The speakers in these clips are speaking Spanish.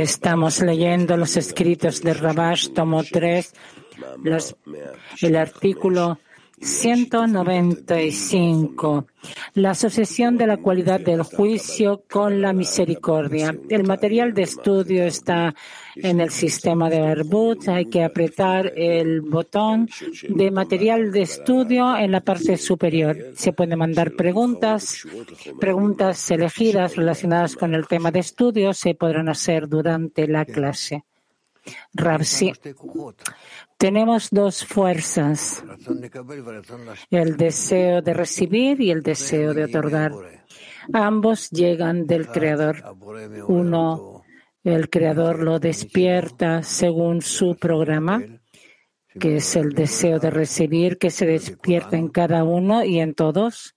Estamos leyendo los escritos de Rabash, tomo 3, el artículo 195. La asociación de la cualidad del juicio con la misericordia. El material de estudio está en el sistema de Arbut. Hay que apretar el botón de material de estudio en la parte superior. Se pueden mandar preguntas. Preguntas elegidas relacionadas con el tema de estudio se podrán hacer durante la clase. Rabsi. Tenemos dos fuerzas, el deseo de recibir y el deseo de otorgar. Ambos llegan del Creador. Uno, el Creador lo despierta según su programa, que es el deseo de recibir, que se despierta en cada uno y en todos.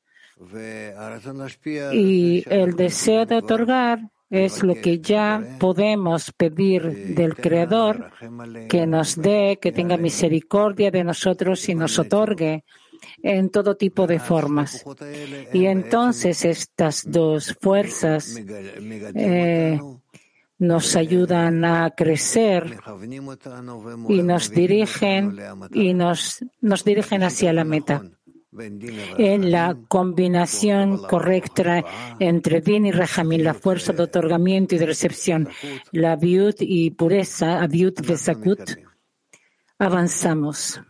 Y el deseo de otorgar es lo que ya podemos pedir del Creador, que nos dé, que tenga misericordia de nosotros y nos otorgue en todo tipo de formas. Y entonces estas dos fuerzas eh, nos ayudan a crecer y nos dirigen y nos, nos dirigen hacia la meta en la combinación correcta entre Din y Rahamim, la fuerza de otorgamiento y de recepción, la viud y pureza, vesakut, avanzamos.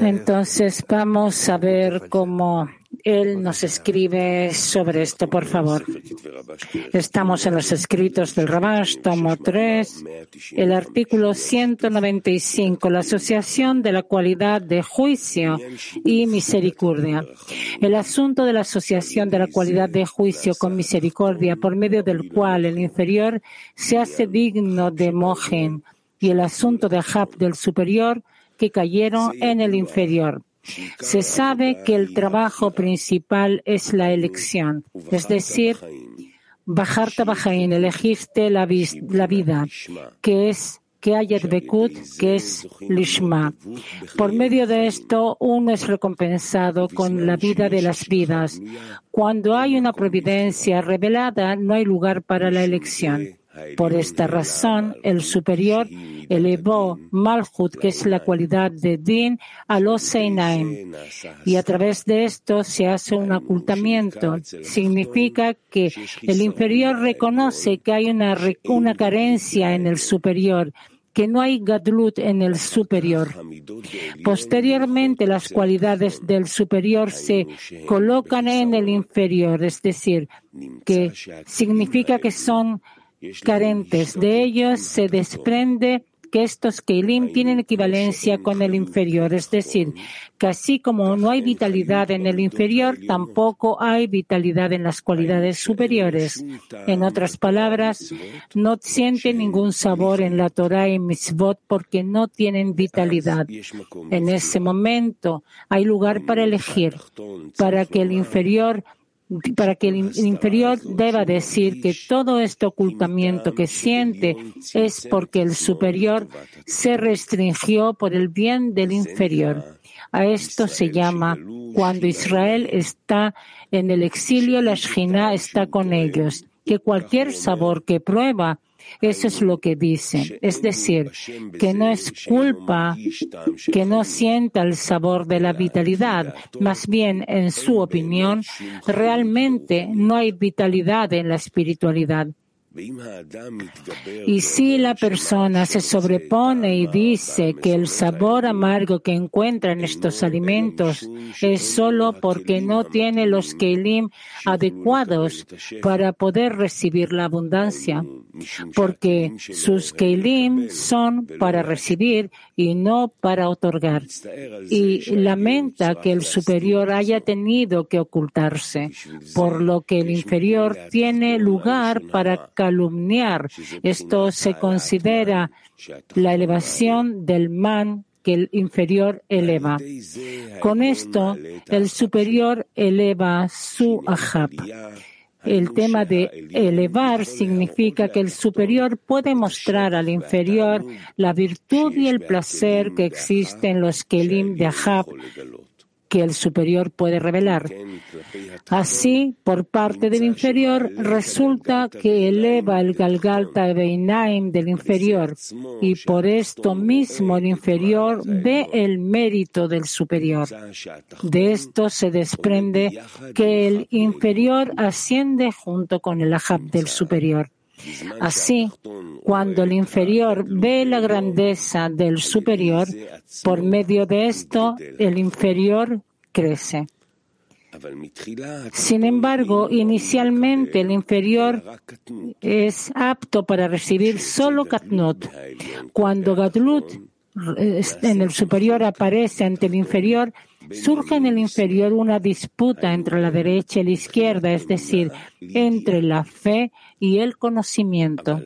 Entonces vamos a ver cómo él nos escribe sobre esto, por favor. Estamos en los escritos del Rabash, tomo 3, el artículo 195, la asociación de la cualidad de juicio y misericordia. El asunto de la asociación de la cualidad de juicio con misericordia, por medio del cual el inferior se hace digno de Mojen, y el asunto de Ahab del superior que cayeron en el inferior. Se sabe que el trabajo principal es la elección, es decir, Bajarta Bajain, elegiste la, la vida, que es que hay Bekut, que es Lishma. Por medio de esto, uno es recompensado con la vida de las vidas. Cuando hay una providencia revelada, no hay lugar para la elección. Por esta razón, el superior elevó Malhut, que es la cualidad de Din, a los Seinaim. Y a través de esto se hace un ocultamiento. Significa que el inferior reconoce que hay una, una carencia en el superior que no hay gadlut en el superior. Posteriormente, las cualidades del superior se colocan en el inferior, es decir, que significa que son carentes. De ellos se desprende que estos Keilim tienen equivalencia con el inferior, es decir, que así como no hay vitalidad en el inferior, tampoco hay vitalidad en las cualidades superiores. En otras palabras, no sienten ningún sabor en la Torah y Mitzvot porque no tienen vitalidad. En ese momento hay lugar para elegir, para que el inferior para que el inferior deba decir que todo este ocultamiento que siente es porque el superior se restringió por el bien del inferior. A esto se llama cuando Israel está en el exilio, la Shina está con ellos, que cualquier sabor que prueba eso es lo que dice. Es decir, que no es culpa que no sienta el sabor de la vitalidad. Más bien, en su opinión, realmente no hay vitalidad en la espiritualidad. Y si la persona se sobrepone y dice que el sabor amargo que encuentra en estos alimentos es solo porque no tiene los kelim adecuados para poder recibir la abundancia, porque sus kelim son para recibir y no para otorgar, y lamenta que el superior haya tenido que ocultarse, por lo que el inferior tiene lugar para calumniar. Esto se considera la elevación del man que el inferior eleva. Con esto, el superior eleva su ahab. El tema de elevar significa que el superior puede mostrar al inferior la virtud y el placer que existen en los kelim de Ahab que el superior puede revelar. Así, por parte del inferior, resulta que eleva el Galgalta Beinaim del inferior y por esto mismo el inferior ve el mérito del superior. De esto se desprende que el inferior asciende junto con el Ahab del superior. Así, cuando el inferior ve la grandeza del superior, por medio de esto el inferior crece. Sin embargo, inicialmente el inferior es apto para recibir solo Katnot. Cuando Gadlut en el superior aparece ante el inferior, surge en el inferior una disputa entre la derecha y la izquierda, es decir, entre la fe y el conocimiento.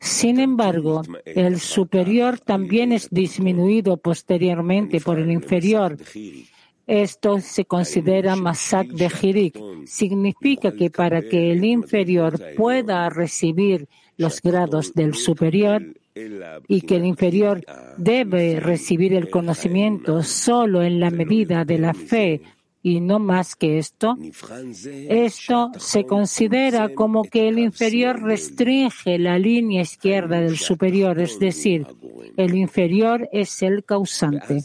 Sin embargo, el superior también es disminuido posteriormente por el inferior. Esto se considera Masak de Hirik. Significa que para que el inferior pueda recibir los grados del superior, y que el inferior debe recibir el conocimiento solo en la medida de la fe y no más que esto, esto se considera como que el inferior restringe la línea izquierda del superior, es decir, el inferior es el causante.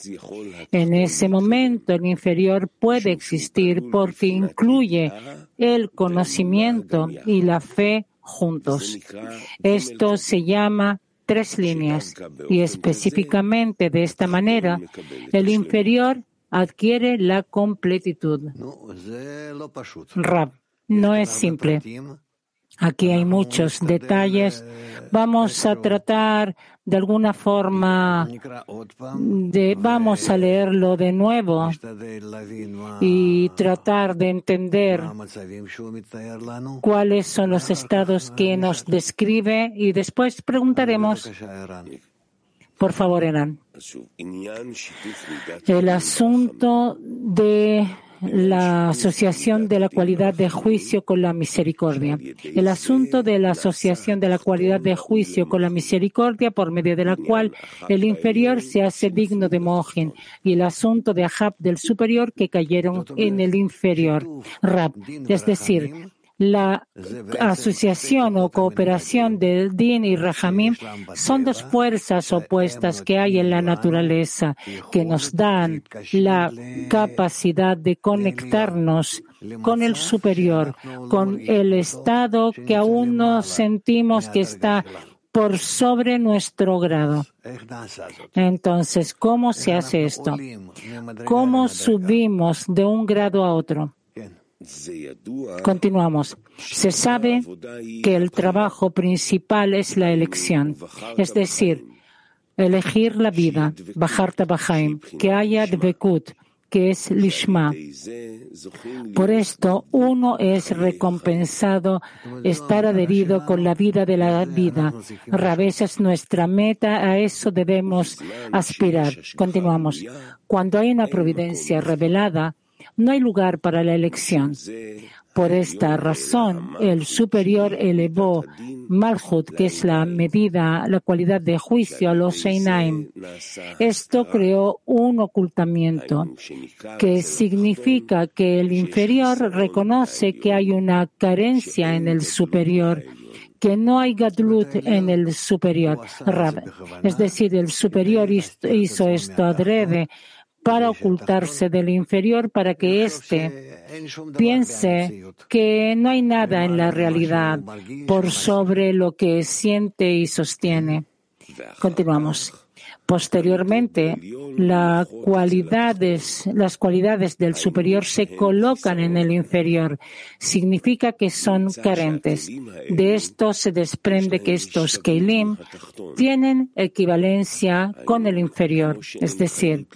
En ese momento el inferior puede existir porque incluye el conocimiento y la fe juntos. Esto se llama tres líneas y específicamente de esta manera el inferior adquiere la completitud. Rab, no es simple. Aquí hay muchos detalles. Vamos a tratar de alguna forma vamos a leerlo de nuevo y tratar de entender cuáles son los estados que nos describe y después preguntaremos. Por favor, Eran. El asunto de la asociación de la cualidad de juicio con la misericordia. El asunto de la asociación de la cualidad de juicio con la misericordia por medio de la cual el inferior se hace digno de Mohin y el asunto de Ahab del superior que cayeron en el inferior. Rab, es decir, la asociación o cooperación de Din y Rahamim son dos fuerzas opuestas que hay en la naturaleza que nos dan la capacidad de conectarnos con el superior, con el estado que aún no sentimos que está por sobre nuestro grado. Entonces, ¿cómo se hace esto? ¿Cómo subimos de un grado a otro? Continuamos. Se sabe que el trabajo principal es la elección, es decir, elegir la vida, bajar que haya Dvekut, que es Lishma. Por esto, uno es recompensado estar adherido con la vida de la vida. A veces nuestra meta, a eso debemos aspirar. Continuamos. Cuando hay una providencia revelada, no hay lugar para la elección. Por esta razón, el superior elevó Malhut, que es la medida, la cualidad de juicio, a los Seinaim. Esto creó un ocultamiento, que significa que el inferior reconoce que hay una carencia en el superior que no hay gadlut en el superior. Es decir, el superior hizo esto adrede para ocultarse del inferior para que éste piense que no hay nada en la realidad por sobre lo que siente y sostiene. Continuamos. Posteriormente, las cualidades, del superior se colocan en el inferior. Significa que son carentes. De esto se desprende que estos Keilim tienen equivalencia con el inferior. Es decir,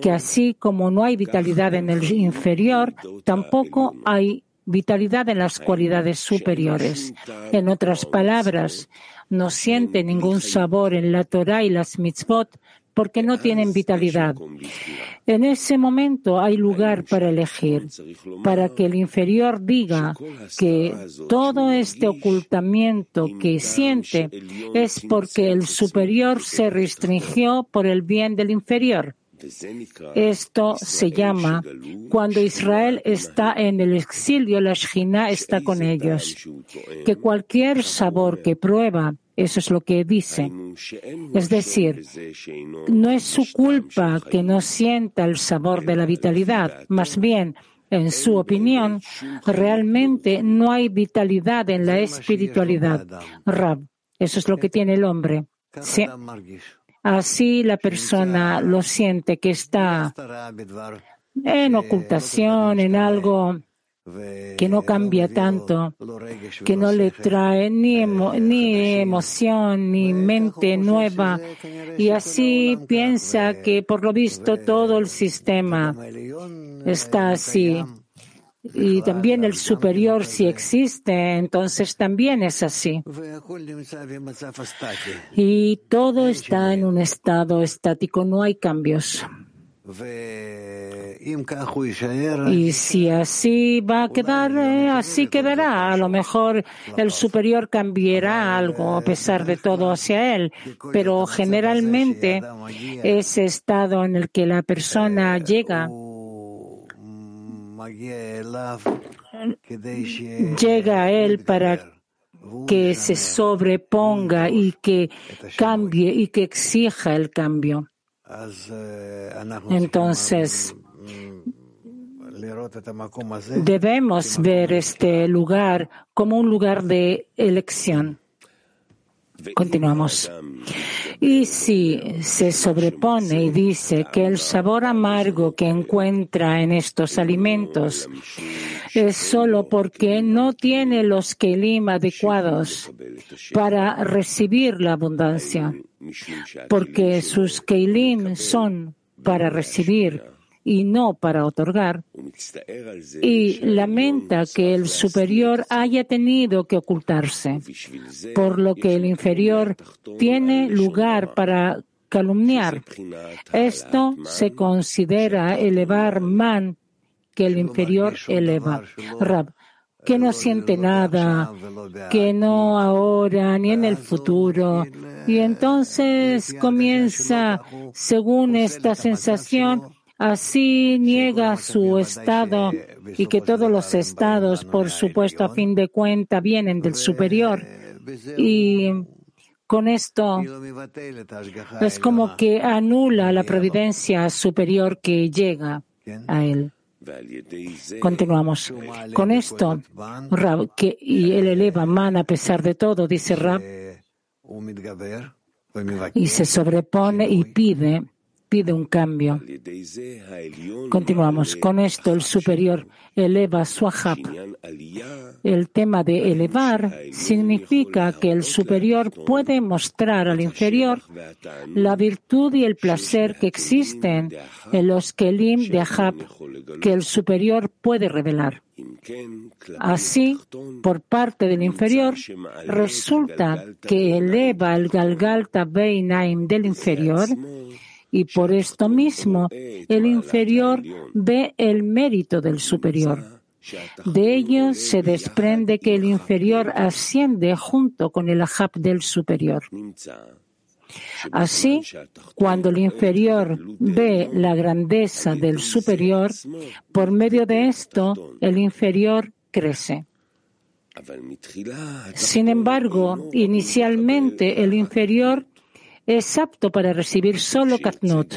que así como no hay vitalidad en el inferior, tampoco hay vitalidad en las cualidades superiores. En otras palabras, no siente ningún sabor en la Torah y las mitzvot porque no tienen vitalidad. En ese momento hay lugar para elegir, para que el inferior diga que todo este ocultamiento que siente es porque el superior se restringió por el bien del inferior. Esto se llama cuando Israel está en el exilio, la Shina está con ellos. Que cualquier sabor que prueba, eso es lo que dice. Es decir, no es su culpa que no sienta el sabor de la vitalidad, más bien, en su opinión, realmente no hay vitalidad en la espiritualidad. Rab, eso es lo que tiene el hombre. Así la persona lo siente que está en ocultación, en algo que no cambia tanto, que no le trae ni, ni emoción ni mente nueva. Y así piensa que por lo visto todo el sistema está así. Y también el superior, si existe, entonces también es así. Y todo está en un estado estático, no hay cambios. Y si así va a quedar, eh, así quedará. A lo mejor el superior cambiará algo a pesar de todo hacia él, pero generalmente ese estado en el que la persona llega llega a él para que se sobreponga y que cambie y que exija el cambio. Entonces, debemos ver este lugar como un lugar de elección. Continuamos. Y si se sobrepone y dice que el sabor amargo que encuentra en estos alimentos es solo porque no tiene los kelim adecuados para recibir la abundancia, porque sus kelim son para recibir y no para otorgar, y lamenta que el superior haya tenido que ocultarse, por lo que el inferior tiene lugar para calumniar. Esto se considera elevar man que el inferior eleva. Rab, que no siente nada, que no ahora ni en el futuro. Y entonces comienza, según esta sensación, Así niega su estado y que todos los estados, por supuesto, a fin de cuenta, vienen del superior. Y con esto es como que anula la providencia superior que llega a él. Continuamos. Con esto, que, y él eleva man a pesar de todo, dice Rab, y se sobrepone y pide pide un cambio. Continuamos. Con esto el superior eleva su ajab. El tema de elevar significa que el superior puede mostrar al inferior la virtud y el placer que existen en los kelim de ajab que el superior puede revelar. Así, por parte del inferior, resulta que eleva el Galgalta Beinaim del inferior y por esto mismo el inferior ve el mérito del superior. De ello se desprende que el inferior asciende junto con el ajab del superior. Así, cuando el inferior ve la grandeza del superior, por medio de esto, el inferior crece. Sin embargo, inicialmente el inferior es apto para recibir solo Katnut.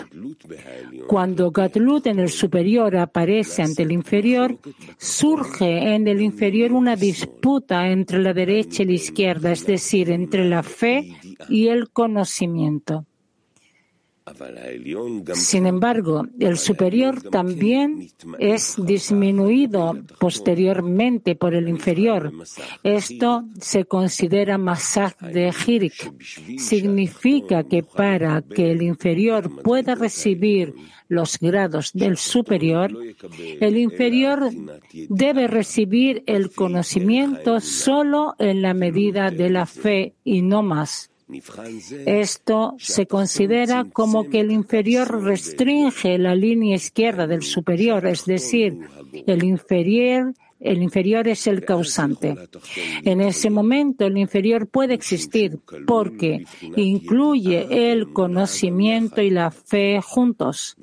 Cuando Gatlut en el superior aparece ante el inferior, surge en el inferior una disputa entre la derecha y la izquierda, es decir, entre la fe y el conocimiento. Sin embargo, el superior también es disminuido posteriormente por el inferior. Esto se considera masaj de Hirik. Significa que para que el inferior pueda recibir los grados del superior, el inferior debe recibir el conocimiento solo en la medida de la fe y no más. Esto se considera como que el inferior restringe la línea izquierda del superior, es decir, el inferior es el causante. En ese momento el inferior puede existir porque incluye el conocimiento y la fe juntos.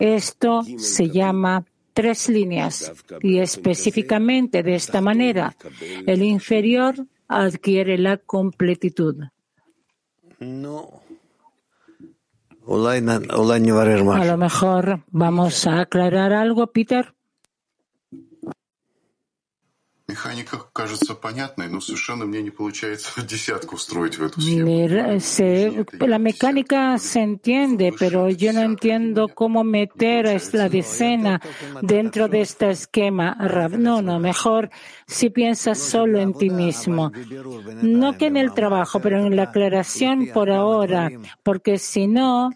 Esto se llama tres líneas y específicamente de esta manera el inferior adquiere la completitud. A lo mejor vamos a aclarar algo, Peter. La mecánica se entiende, pero yo no entiendo cómo meter la decena dentro de este esquema. No, no, mejor si piensas solo en ti mismo. No que en el trabajo, pero en la aclaración por ahora, porque si no,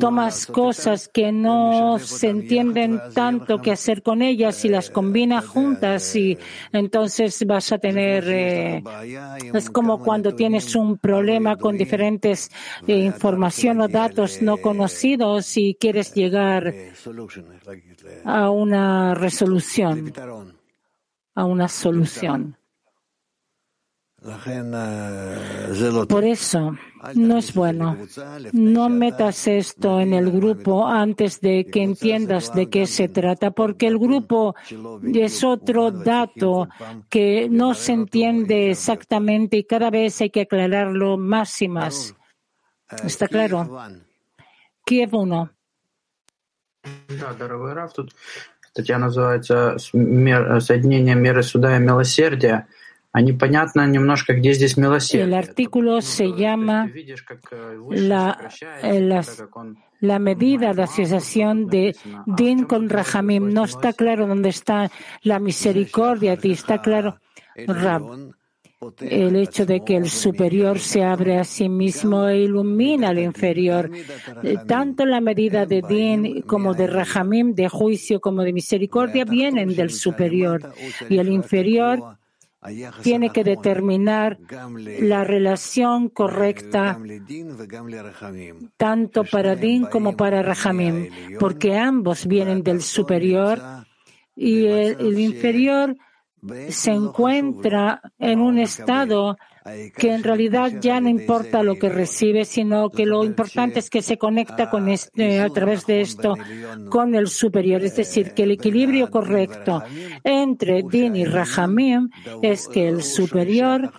tomas cosas que no se entienden tanto qué hacer con ellas y las combinas juntas y entonces vas a tener eh, es como cuando tienes un problema con diferentes eh, información o datos no conocidos y quieres llegar a una resolución a una solución por eso no es bueno. No metas esto en el grupo antes de que entiendas de qué se trata, porque el grupo es otro dato que no se entiende exactamente y cada vez hay que aclararlo más y más. ¿Está claro? Kiev 1. Статья называется «Соединение меры суда и милосердия». El artículo se llama la, la, medida de asociación de Din con Rahamim. No está claro dónde está la misericordia, y está claro El hecho de que el superior se abre a sí mismo e ilumina al inferior. Tanto la medida de Din como de Rahamim, de juicio como de misericordia, vienen del superior. Y el inferior tiene que determinar la relación correcta tanto para Din como para Rahamim, porque ambos vienen del superior y el, inferior se encuentra en un estado que en realidad ya no importa lo que recibe, sino que lo importante es que se conecta con este, a través de esto con el superior. Es decir, que el equilibrio correcto entre Din y Rahamim es que el superior,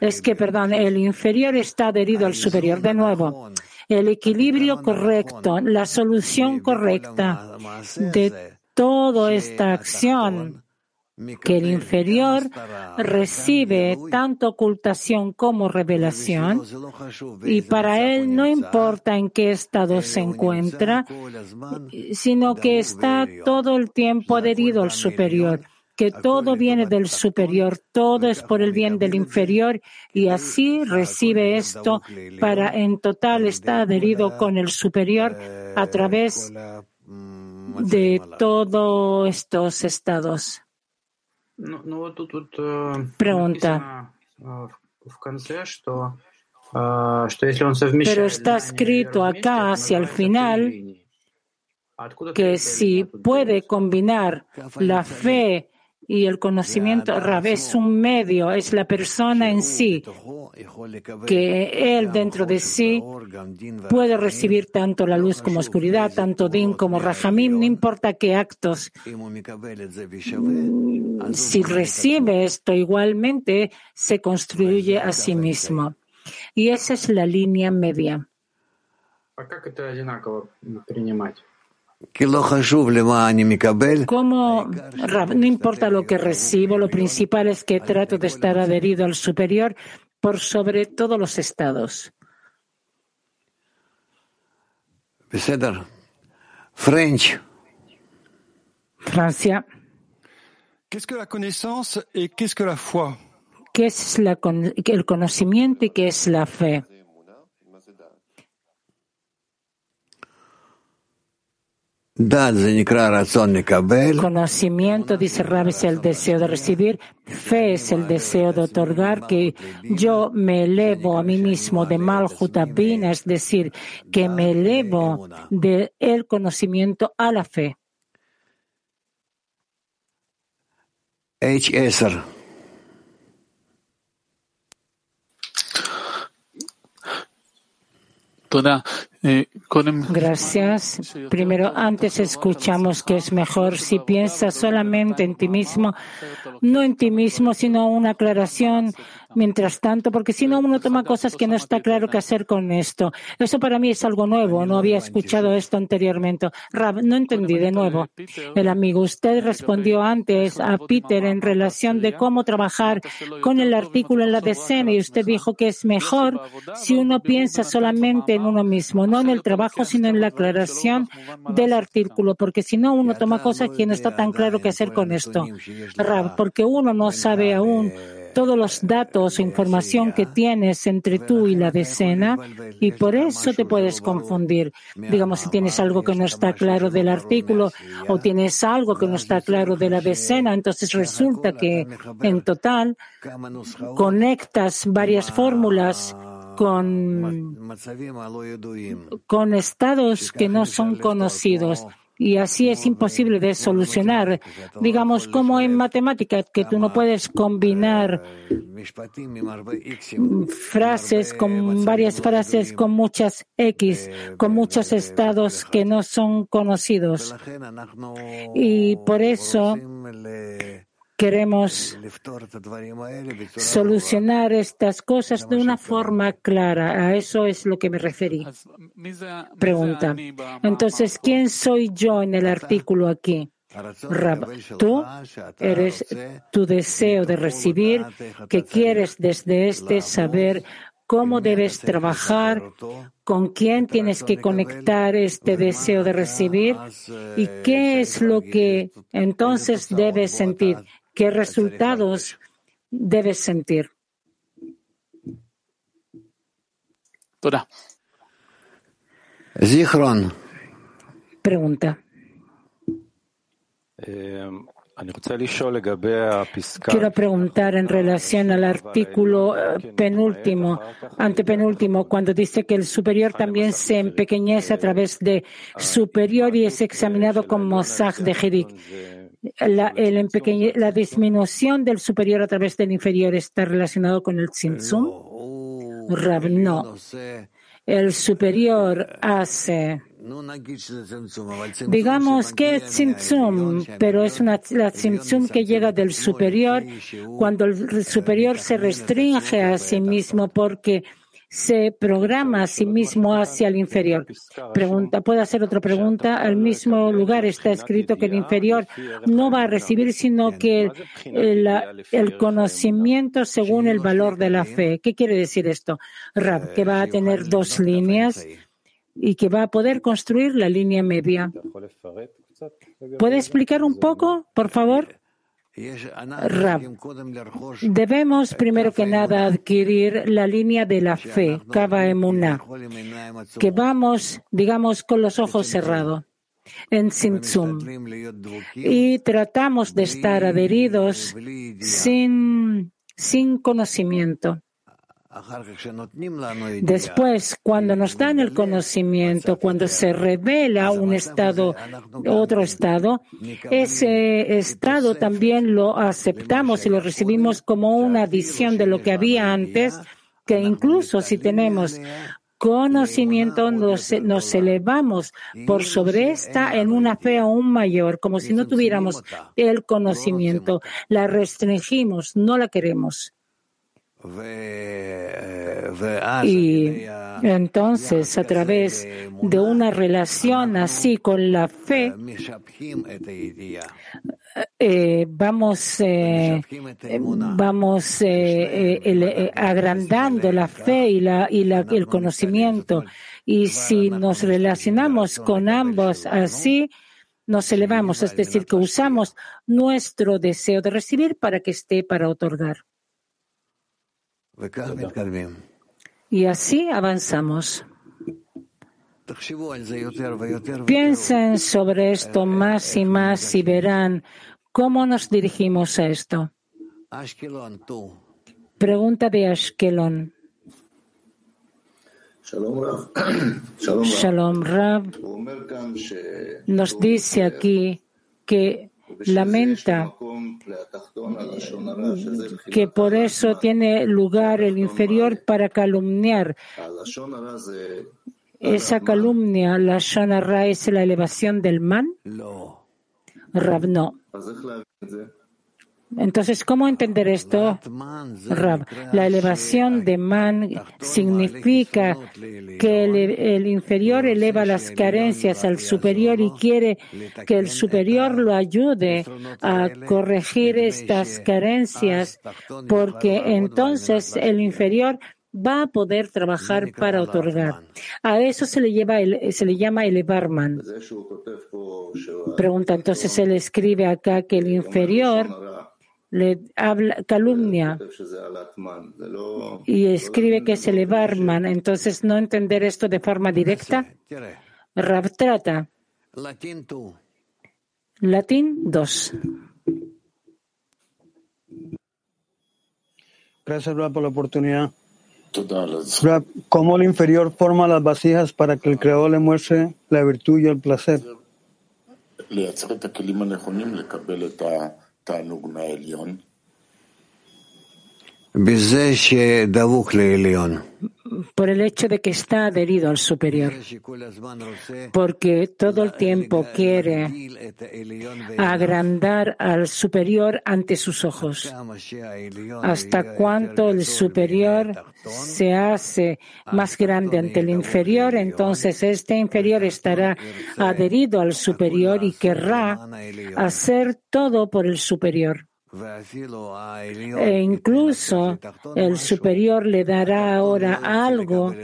es que, perdón, el inferior está adherido al superior. De nuevo, el equilibrio correcto, la solución correcta de toda esta acción que el inferior recibe tanto ocultación como revelación y para él no importa en qué estado se encuentra, sino que está todo el tiempo adherido al superior que todo viene del superior, todo es por el bien del inferior y así recibe esto para en total estar adherido con el superior a través de todos estos estados. Pregunta. Pero está escrito acá hacia el final que si puede combinar la fe y el conocimiento Rab es un medio, es la persona en sí, que él dentro de sí puede recibir tanto la luz como oscuridad, tanto Din como Rahamim, no importa qué actos. Si recibe esto igualmente, se construye a sí mismo. Y esa es la línea media. Como no importa lo que recibo, lo principal es que trato de estar adherido al superior por sobre todos los estados. French. Francia. Qu'est-ce que la connaissance et qu'est-ce que la foi? ¿Qué es la, el conocimiento y qué es la fe? Conocimiento, dice Rabbi, es el deseo de recibir. Fe es el deseo de otorgar, que yo me elevo a mí mismo de Malhut es decir, que me elevo del conocimiento a la fe. H10. Gracias. Primero, antes escuchamos que es mejor si piensas solamente en ti mismo, no en ti mismo, sino una aclaración mientras tanto, porque si no uno toma cosas que no está claro qué hacer con esto. Eso para mí es algo nuevo, no había escuchado esto anteriormente. Rab, no entendí de nuevo. El amigo, usted respondió antes a Peter en relación de cómo trabajar con el artículo en la decena y usted dijo que es mejor si uno piensa solamente en uno mismo no en el trabajo, sino en la aclaración del artículo, porque si no, uno toma cosas que no está tan claro qué hacer con esto. porque uno no sabe aún todos los datos o información que tienes entre tú y la decena y por eso te puedes confundir. Digamos, si tienes algo que no está claro del artículo o tienes algo que no está claro de la decena, entonces resulta que en total conectas varias fórmulas con, con estados que no son conocidos. Y así es imposible de solucionar. Digamos, como en matemáticas, que tú no puedes combinar frases con varias frases con muchas X, con muchos estados que no son conocidos. Y por eso queremos solucionar estas cosas de una forma clara. A eso es lo que me referí. Pregunta. Entonces, ¿quién soy yo en el artículo aquí? Rab, tú eres tu deseo de recibir, que quieres desde este saber cómo debes trabajar, con quién tienes que conectar este deseo de recibir y qué es lo que entonces debes sentir qué resultados debes sentir. Zichron. Pregunta. Quiero preguntar en relación al artículo eh, penúltimo, antepenúltimo, cuando dice que el superior también se empequeñece a través de superior y es examinado como Zach de Hirik la, la, disminución del superior a través del inferior está relacionado con el tzimtzum? no. El superior hace. Digamos que es tzimtzum, pero es una la tzimtzum que llega del superior cuando el superior se restringe a sí mismo porque se programa a sí mismo hacia el inferior. Pregunta, ¿puedo hacer otra pregunta? Al mismo lugar está escrito que el inferior no va a recibir sino que el, conocimiento según el valor de la fe. ¿Qué quiere decir esto? Rab, que va a tener dos líneas y que va a poder construir la línea media. ¿Puede explicar un poco, por favor? Debemos primero que nada adquirir la línea de la fe, Kava Emuná, que vamos, digamos, con los ojos cerrados en Simtsum y tratamos de estar adheridos sin, sin conocimiento. Después, cuando nos dan el conocimiento, cuando se revela un estado, otro estado, ese estado también lo aceptamos y lo recibimos como una adición de lo que había antes, que incluso si tenemos conocimiento nos, nos, elevamos por sobre esta en una fe aún mayor, como si no tuviéramos el conocimiento. La restringimos, no la queremos. Y entonces, a través de una relación así con la fe, eh, vamos, eh, vamos eh, agrandando la fe y, la, y la, el conocimiento. Y si nos relacionamos con ambos así, nos elevamos, es decir, que usamos nuestro deseo de recibir para que esté para otorgar. Y así avanzamos. Piensen sobre esto más y más y verán cómo nos dirigimos a esto. Pregunta de Ashkelon. Shalom Rab nos dice aquí que lamenta que por eso tiene lugar el inferior para calumniar. Esa calumnia, la Shonara, es la elevación del man. Rab, no. Entonces, ¿cómo entender esto, Rab? La elevación de man significa que el, inferior eleva las carencias al superior y quiere que el superior lo ayude a corregir estas carencias, porque entonces el inferior va a poder trabajar para otorgar. A eso se le, lleva se le llama elevar man. Pregunta, entonces él escribe acá que el inferior le habla, calumnia y escribe que es el Barman. Entonces, no entender esto de forma directa. Rab trata. Latín 2. Gracias, Rab, por la oportunidad. Rab, ¿cómo el inferior forma las vasijas para que el creador le muestre la virtud y el placer? Tanougnaelion por el hecho de que está adherido al superior, porque todo el tiempo quiere agrandar al superior ante sus ojos. Hasta cuanto el superior se hace más grande ante el inferior, entonces este inferior estará adherido al superior y querrá hacer todo por el superior. E incluso el superior le dará ahora algo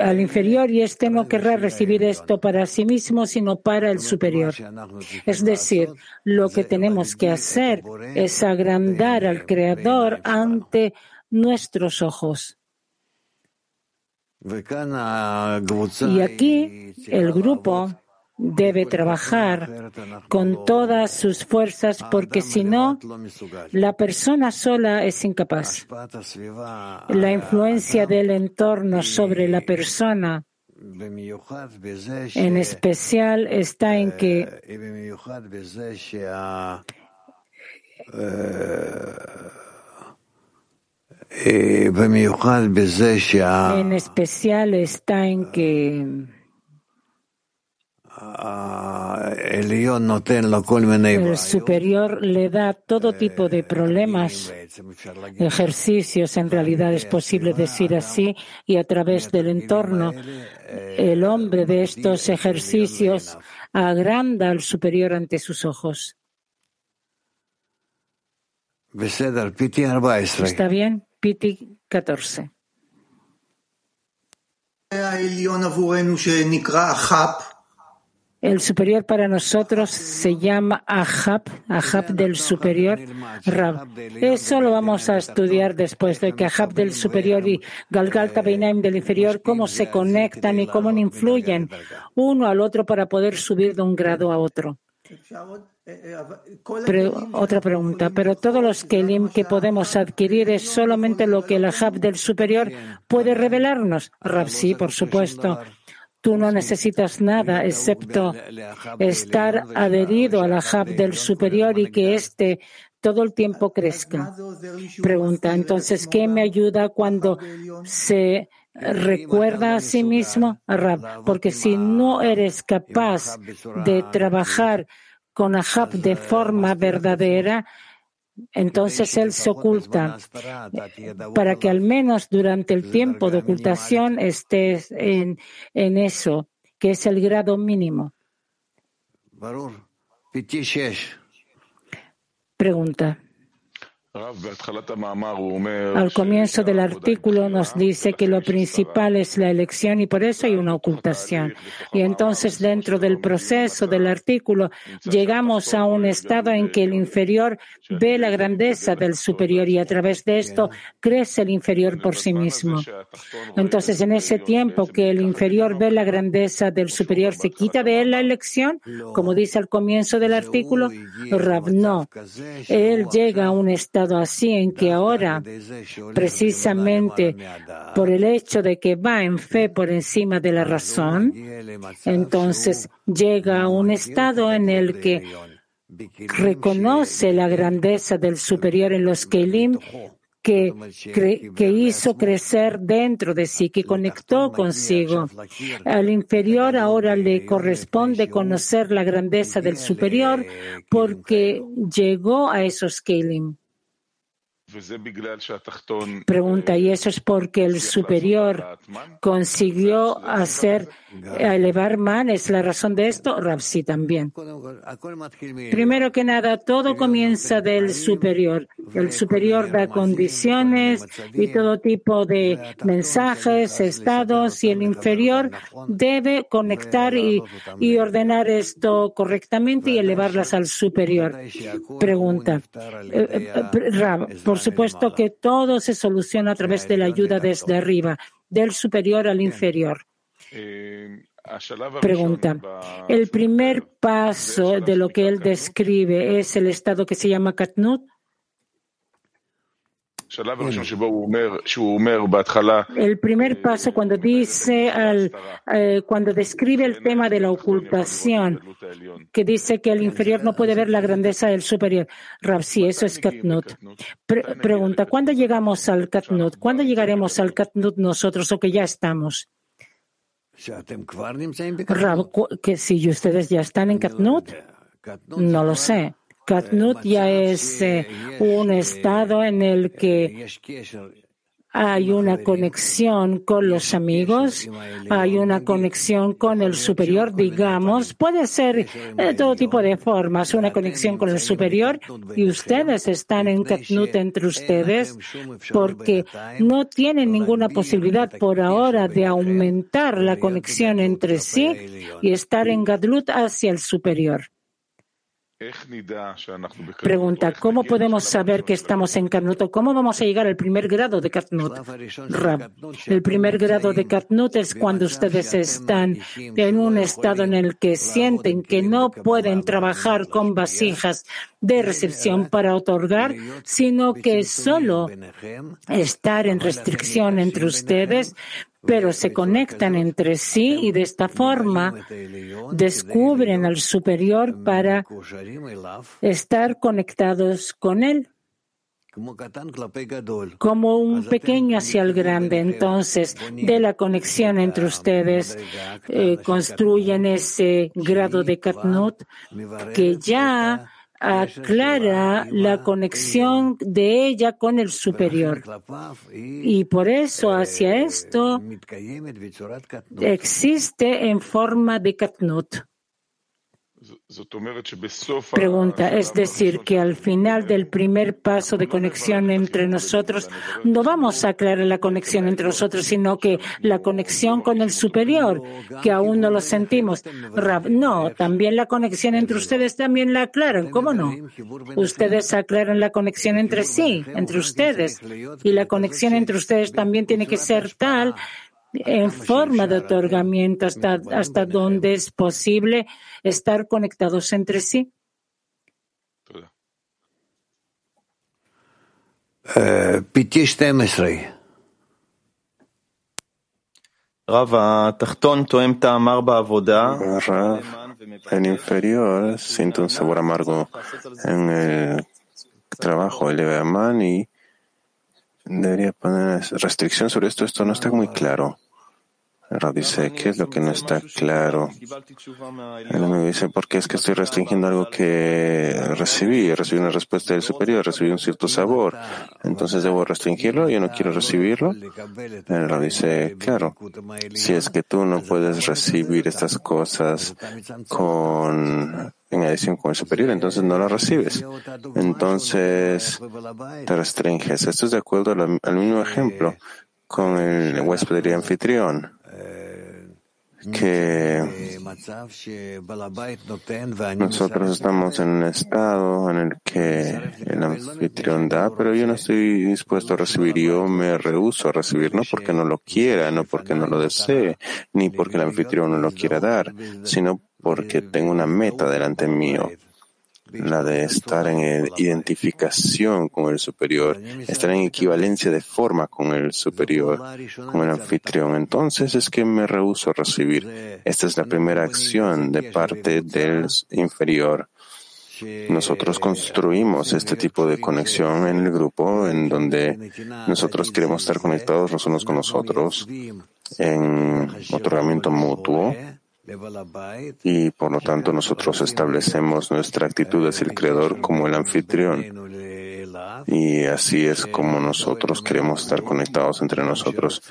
al inferior y este no querrá recibir esto para sí mismo, sino para el superior. Es decir, lo que tenemos que hacer es agrandar al Creador ante nuestros ojos. Y aquí el grupo debe trabajar con todas sus fuerzas porque si no, la persona sola es incapaz. La influencia del entorno sobre la persona en especial está en que en especial está en que el superior le da todo tipo de problemas, ejercicios, en realidad es posible decir así, y a través del entorno, el hombre de estos ejercicios agranda al superior ante sus ojos. ¿Está bien? Piti 14. El superior para nosotros se llama Ahab, Ahab del superior, Rab. Eso lo vamos a estudiar después de que Ahab del superior y Galgal Tabeinaim del inferior, cómo se conectan y cómo influyen uno al otro para poder subir de un grado a otro. otra pregunta, pero todos los kelim que podemos adquirir es solamente lo que el Ahab del superior puede revelarnos. Rab, sí, por supuesto. Tú no necesitas nada excepto estar adherido al Ahab del superior y que éste todo el tiempo crezca. Pregunta, entonces, ¿qué me ayuda cuando se recuerda a sí mismo? Rab, porque si no eres capaz de trabajar con Ahab de forma verdadera, entonces él se oculta para que al menos durante el tiempo de ocultación estés en, en eso, que es el grado mínimo. Pregunta. Al comienzo del artículo nos dice que lo principal es la elección y por eso hay una ocultación. Y entonces dentro del proceso del artículo llegamos a un estado en que el inferior ve la grandeza del superior y a través de esto crece el inferior por sí mismo. Entonces en ese tiempo que el inferior ve la grandeza del superior, ¿se quita de él la elección? Como dice al comienzo del artículo, Rab, no. Él llega a un estado así en que ahora, precisamente por el hecho de que va en fe por encima de la razón, entonces llega a un estado en el que reconoce la grandeza del superior en los Kelim que, que, hizo crecer dentro de sí, que conectó consigo. Al inferior ahora le corresponde conocer la grandeza del superior porque llegó a esos Kelim. Pregunta, ¿y eso es porque el superior consiguió hacer, elevar man? ¿Es la razón de esto? Rapsi también. Primero que nada, todo comienza del superior. El superior da condiciones y todo tipo de mensajes, estados, y el inferior debe conectar y, y ordenar esto correctamente y elevarlas al superior. Pregunta, eh, eh, eh, por por supuesto que todo se soluciona a través de la ayuda desde arriba, del superior al inferior. Pregunta. El primer paso de lo que él describe es el estado que se llama Katnut. El primer paso cuando dice al, eh, cuando describe el tema de la ocultación, que dice que el inferior no puede ver la grandeza del superior. Rab, sí, eso es Katnut. pregunta, ¿cuándo llegamos al Katnut? ¿Cuándo llegaremos al Katnut nosotros o que ya estamos? Rab, que si ustedes ya están en Katnut, no lo sé. Katnut ya es eh, un estado en el que hay una conexión con los amigos, hay una conexión con el superior, digamos, puede ser de todo tipo de formas, una conexión con el superior y ustedes están en Katnut entre ustedes porque no tienen ninguna posibilidad por ahora de aumentar la conexión entre sí y estar en Gadlut hacia el superior. Pregunta, ¿cómo podemos saber que estamos en Katnut? ¿Cómo vamos a llegar al primer grado de Katnut? el primer grado de Katnut es cuando ustedes están en un estado en el que sienten que no pueden trabajar con vasijas de recepción para otorgar, sino que solo estar en restricción entre ustedes pero se conectan entre sí y de esta forma descubren al superior para estar conectados con él como un pequeño hacia el grande. Entonces, de la conexión entre ustedes, eh, construyen ese grado de Katnut que ya aclara la conexión de ella con el superior. Y por eso hacia esto existe en forma de katnut. Pregunta, es decir, que al final del primer paso de conexión entre nosotros, no vamos a aclarar la conexión entre nosotros, sino que la conexión con el superior, que aún no lo sentimos. no, también la conexión entre ustedes también la aclaran, ¿cómo no? Ustedes aclaran la conexión entre sí, entre ustedes, y la conexión entre ustedes también tiene que ser tal en forma de otorgamiento hasta, hasta donde es posible estar conectados entre sí. Eh, el inferior siente un sabor amargo en el trabajo, el y debería poner restricción sobre esto. Esto no está muy claro. Rab dice, ¿qué es lo que no está claro? Él me dice, ¿por qué es que estoy restringiendo algo que recibí? Recibí una respuesta del superior, recibí un cierto sabor. Entonces debo restringirlo, yo no quiero recibirlo. El Rab dice, claro, si es que tú no puedes recibir estas cosas con en adición con el superior, entonces no lo recibes. Entonces te restringes. Esto es de acuerdo al, mismo ejemplo con el huésped y anfitrión que nosotros estamos en un estado en el que el anfitrión da, pero yo no estoy dispuesto a recibir, yo me rehuso a recibir, no porque no lo quiera, no porque no lo desee, ni porque el anfitrión no lo quiera dar, sino porque tengo una meta delante mío la de estar en identificación con el superior, estar en equivalencia de forma con el superior, con el anfitrión. Entonces es que me rehuso a recibir. Esta es la primera acción de parte del inferior. nosotros construimos este tipo de conexión en el grupo en donde nosotros queremos estar conectados los unos con los otros en otorgamiento mutuo y por lo tanto nosotros establecemos nuestra actitud hacia el Creador como el anfitrión. Y así es como nosotros queremos estar conectados entre nosotros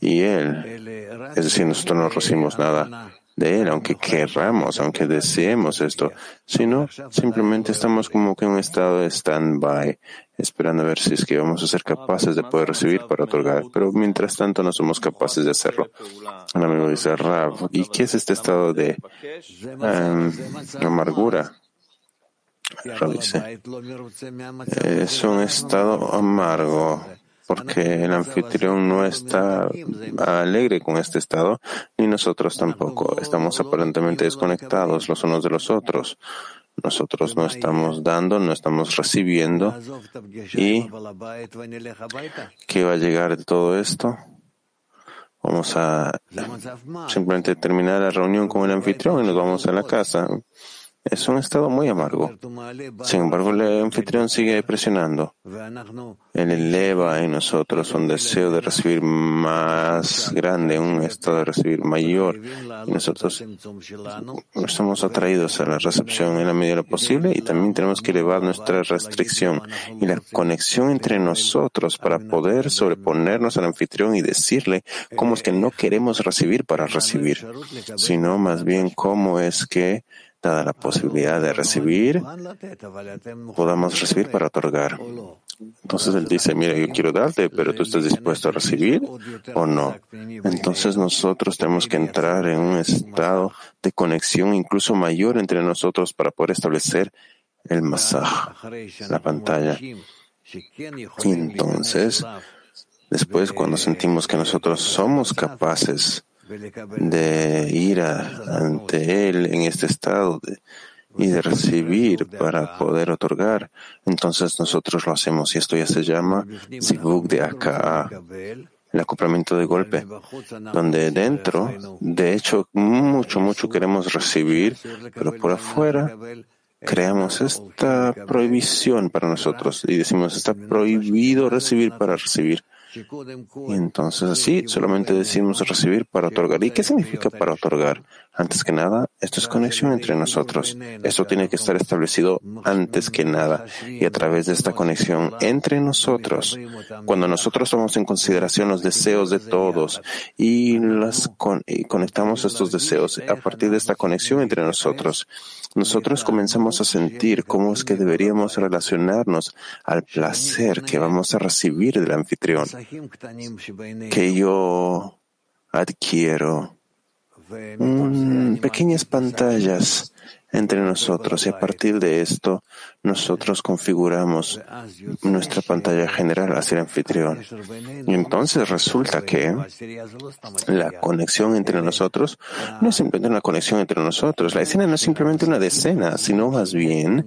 y Él. Es decir, nosotros no recibimos nada de Él, aunque querramos, aunque deseemos esto, sino simplemente estamos como que en un estado de stand-by, esperando a ver si es que vamos a ser capaces de poder recibir para otorgar, pero mientras tanto no somos capaces de hacerlo. Un amigo dice, Rav, ¿y qué es este estado de em, amargura? Rav dice, es un estado amargo porque el anfitrión no está alegre con este estado, ni nosotros tampoco. Estamos aparentemente desconectados los unos de los otros. Nosotros no estamos dando, no estamos recibiendo. ¿Y qué va a llegar de todo esto? Vamos a simplemente terminar la reunión con el anfitrión y nos vamos a la casa. Es un estado muy amargo. Sin embargo, el anfitrión sigue presionando. Él eleva en nosotros un deseo de recibir más grande, un estado de recibir mayor. Y nosotros estamos atraídos a la recepción en la medida de lo posible y también tenemos que elevar nuestra restricción y la conexión entre nosotros para poder sobreponernos al anfitrión y decirle cómo es que no queremos recibir para recibir, sino más bien cómo es que dada la posibilidad de recibir, podamos recibir para otorgar. Entonces él dice, mira, yo quiero darte, pero tú estás dispuesto a recibir o no. Entonces nosotros tenemos que entrar en un estado de conexión incluso mayor entre nosotros para poder establecer el masaj, la pantalla. Y entonces, después cuando sentimos que nosotros somos capaces de ir ante Él en este estado y de recibir para poder otorgar, entonces nosotros lo hacemos y esto ya se llama Sibuk de Aka, el acoplamiento de golpe, donde dentro, de hecho, mucho, mucho queremos recibir, pero por afuera creamos esta prohibición para nosotros y decimos está prohibido recibir para recibir. Y entonces así solamente decimos recibir para otorgar. ¿Y qué significa para otorgar? Antes que nada, esto es conexión entre nosotros. Esto tiene que estar establecido antes que nada. Y a través de esta conexión entre nosotros, cuando nosotros tomamos en consideración los deseos de todos y, y conectamos estos deseos a partir de esta conexión entre nosotros, nosotros comenzamos a sentir cómo es que deberíamos relacionarnos al placer que vamos a recibir del anfitrión, que yo adquiero. Pequeñas pantallas entre nosotros y a partir de esto nosotros configuramos nuestra pantalla general hacia el anfitrión. Y entonces resulta que la conexión entre nosotros no es simplemente una conexión entre nosotros. La escena no es simplemente una decena, sino más bien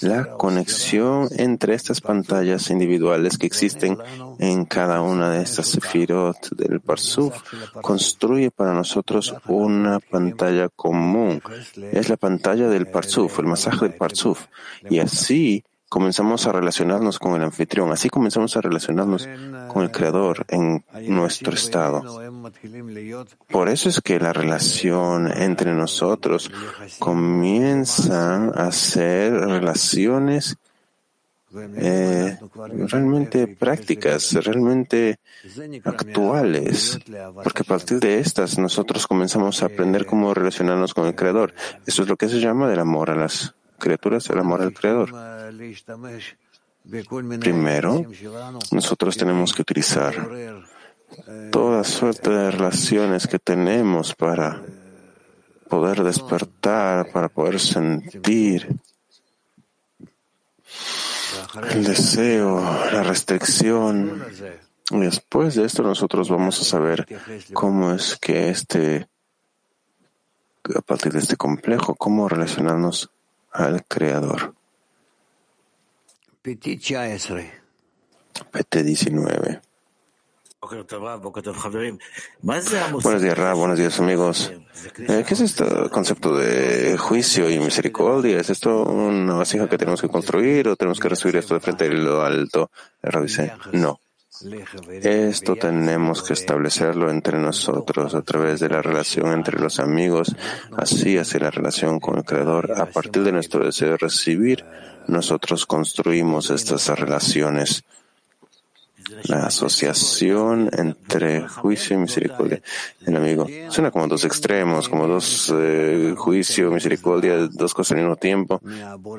la conexión entre estas pantallas individuales que existen en cada una de estas sefirot del Parsuf construye para nosotros una pantalla común. Es la pantalla del Parsuf, el masaje del Parsuf. Y así comenzamos a relacionarnos con el anfitrión, así comenzamos a relacionarnos con el Creador en nuestro estado. Por eso es que la relación entre nosotros comienza a ser relaciones eh, realmente prácticas, realmente actuales, porque a partir de estas nosotros comenzamos a aprender cómo relacionarnos con el Creador. Eso es lo que se llama del amor a las criaturas, el amor al Creador. Primero, nosotros tenemos que utilizar toda suerte de relaciones que tenemos para poder despertar, para poder sentir el deseo, la restricción. Y después de esto nosotros vamos a saber cómo es que este, a partir de este complejo, cómo relacionarnos al Creador. PT 19. Buenos días, Rab. Buenos días, amigos. Eh, ¿Qué es este concepto de juicio y misericordia? ¿Es esto una vasija que tenemos que construir o tenemos que recibir esto de frente de lo alto? El dice, no. Esto tenemos que establecerlo entre nosotros a través de la relación entre los amigos, así hacia la relación con el Creador. A partir de nuestro deseo de recibir, nosotros construimos estas relaciones la asociación entre juicio y misericordia. El amigo suena como dos extremos, como dos eh, juicio, misericordia, dos cosas al mismo tiempo.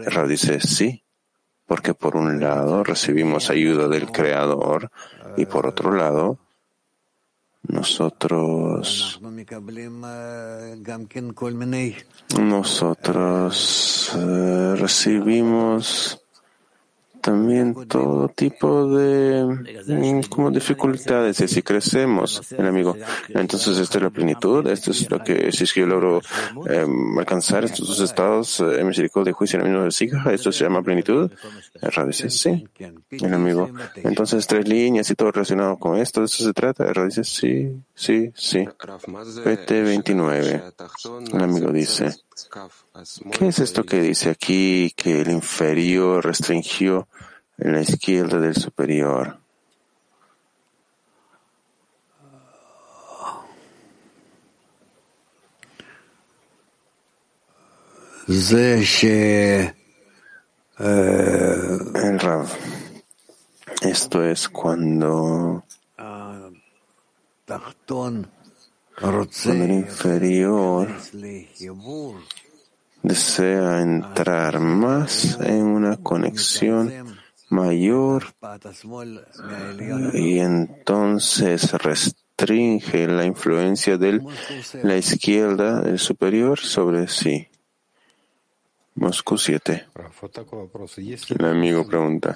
Rab dice sí, porque por un lado recibimos ayuda del Creador y por otro lado nosotros nosotros eh, recibimos también todo tipo de como dificultades. Y si crecemos, el amigo, entonces esta es la plenitud, esto es lo que, si es que yo logro em, alcanzar estos dos estados en eh, misericordia, juicio en el mismo de esto se llama plenitud. Dice, sí, el amigo. Entonces tres líneas y todo relacionado con esto, de eso se trata. Dice, sí, sí, sí. PT 29. El amigo dice, ¿qué es esto que dice aquí que el inferior restringió en la izquierda del superior. Eh, el Rav. Esto es cuando, cuando el inferior desea entrar más en una conexión mayor y entonces restringe la influencia de la izquierda del superior sobre sí. Moscú 7. El amigo pregunta.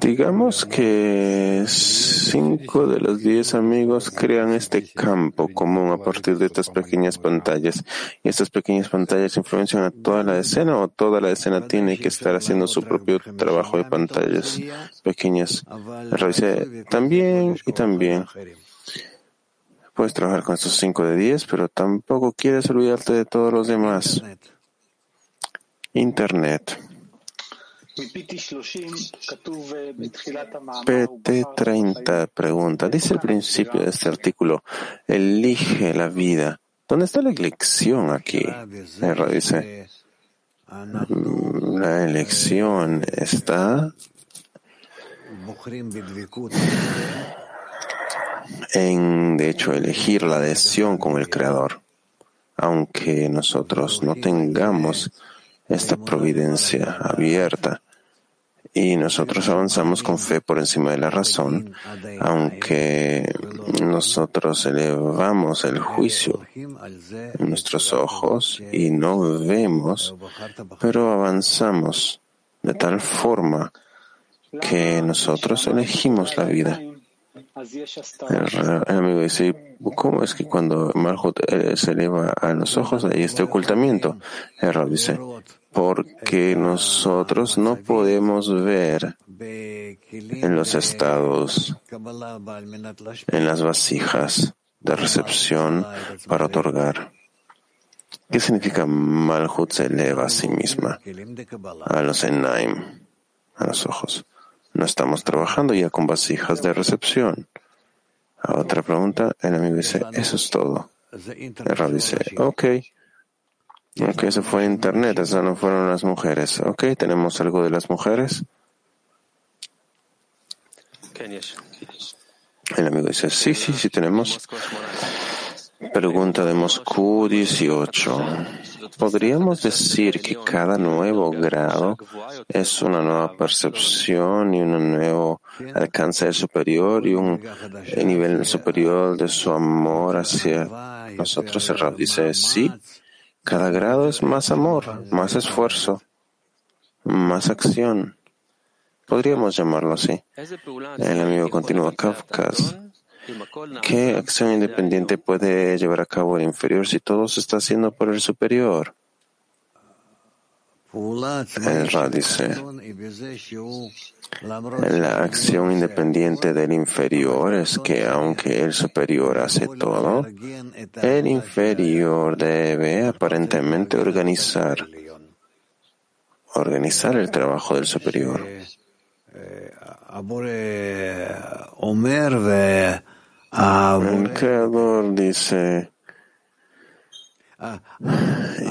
Digamos que cinco de los diez amigos crean este campo común a partir de estas pequeñas pantallas. ¿Y estas pequeñas pantallas influencian a toda la escena o toda la escena tiene que estar haciendo su propio trabajo de pantallas pequeñas? también y también. Puedes trabajar con estos cinco de diez, pero tampoco quieres olvidarte de todos los demás. Internet. PT30 pregunta, dice el principio de este artículo, elige la vida. ¿Dónde está la elección aquí? dice, la elección está en, de hecho, elegir la adhesión con el Creador, aunque nosotros no tengamos esta providencia abierta. Y nosotros avanzamos con fe por encima de la razón, aunque nosotros elevamos el juicio en nuestros ojos y no vemos, pero avanzamos de tal forma que nosotros elegimos la vida. El, amigo dice, ¿cómo es que cuando Malhut eh, se eleva a los ojos hay este ocultamiento? El Rab dice, porque nosotros no podemos ver en los estados, en las vasijas de recepción para otorgar. ¿Qué significa Malhut se eleva a sí misma? A los Enaim, a los ojos. No estamos trabajando ya con vasijas de recepción. A otra pregunta, el amigo dice, eso es todo. El rab dice, ok. Ok, eso fue internet, esas no fueron las mujeres. Ok, ¿tenemos algo de las mujeres? El amigo dice, sí, sí, sí tenemos. Pregunta de Moscú 18. ¿Podríamos decir que cada nuevo grado es una nueva percepción y un nuevo alcance superior y un nivel superior de su amor hacia nosotros? El dice, sí, cada grado es más amor, más esfuerzo, más acción. Podríamos llamarlo así. El amigo continúa Kafkas. ¿Qué acción independiente puede llevar a cabo el inferior si todo se está haciendo por el superior? El Ra dice, la acción independiente del inferior es que aunque el superior hace todo, el inferior debe aparentemente organizar, organizar el trabajo del superior. El creador dice,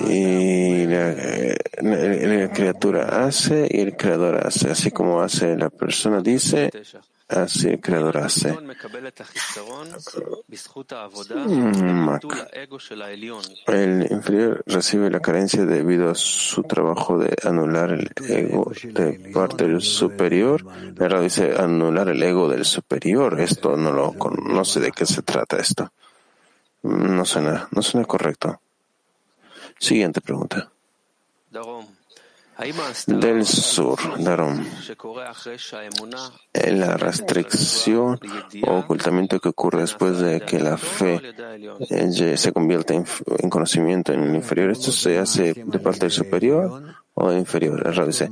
y la, criatura hace y el creador hace. Así como hace la persona dice, así el creador hace. El inferior recibe la carencia debido a su trabajo de anular el ego de parte del superior. El dice anular el ego del superior. Esto no lo no sé de qué se trata esto. No suena, no suena correcto. Siguiente pregunta. Del sur, Darom. La restricción o ocultamiento que ocurre después de que la fe se convierte en, conocimiento en el inferior, ¿esto se hace de parte del superior o del inferior? El dice,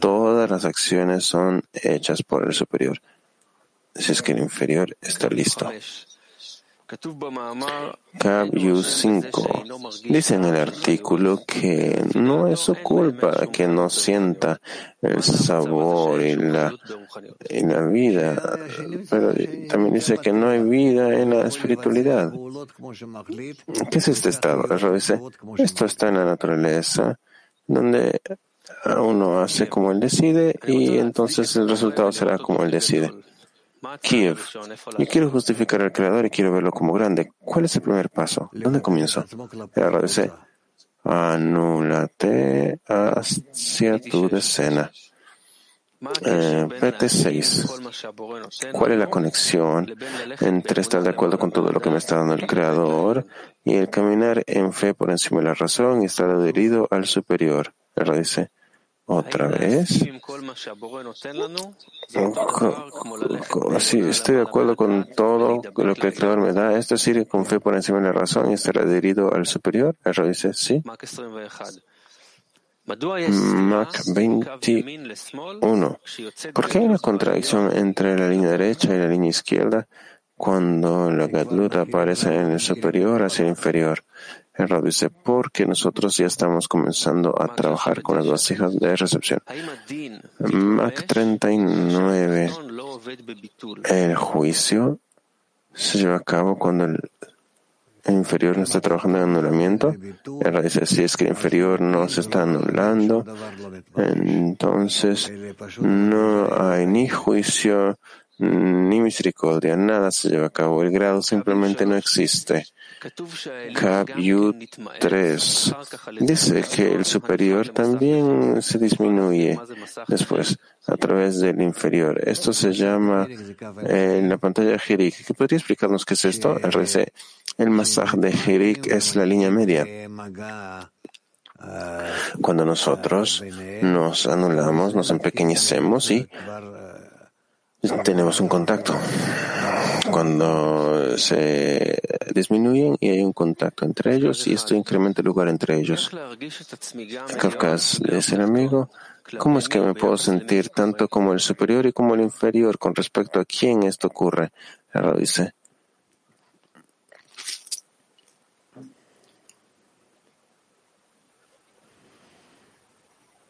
todas las acciones son hechas por el superior. Si es que el inferior está listo. Yu 5 dice en el artículo que no es su culpa que no sienta el sabor y la, la vida, pero también dice que no hay vida en la espiritualidad. ¿Qué es este estado? Dice, esto está en la naturaleza, donde uno hace como él decide y entonces el resultado será como él decide. Kiev. Yo quiero justificar al Creador y quiero verlo como grande. ¿Cuál es el primer paso? ¿Dónde comienzo? Dice, anúlate hacia tu decena. Eh, PT6. ¿Cuál es la conexión entre estar de acuerdo con todo lo que me está dando el Creador y el caminar en fe por encima de la razón y estar adherido al superior? Dice, otra vez. Sí, estoy de acuerdo con todo lo que el Creador me da. Es decir, con fe por encima de la razón y estar adherido al superior. El dice sí. Mac 21. ¿Por qué hay una contradicción entre la línea derecha y la línea izquierda cuando la Gadlut aparece en el superior hacia el inferior? El dice, porque nosotros ya estamos comenzando a trabajar con las vasijas de recepción. Mac 39. El juicio se lleva a cabo cuando el inferior no está trabajando en anulamiento. El dice, si es que el inferior no se está anulando, entonces no hay ni juicio ni misericordia, nada se lleva a cabo. El grado simplemente no existe. Cap 3 dice que el superior también se disminuye después a través del inferior. Esto se llama en la pantalla Jirik. ¿Qué podría explicarnos qué es esto? El, el masaje de Jirik es la línea media. Cuando nosotros nos anulamos, nos empequeñecemos y tenemos un contacto. Cuando se disminuyen y hay un contacto entre ellos y esto incrementa el lugar entre ellos. Kafkas es el amigo. ¿Cómo es que me puedo sentir tanto como el superior y como el inferior con respecto a quién esto ocurre? Ahora dice.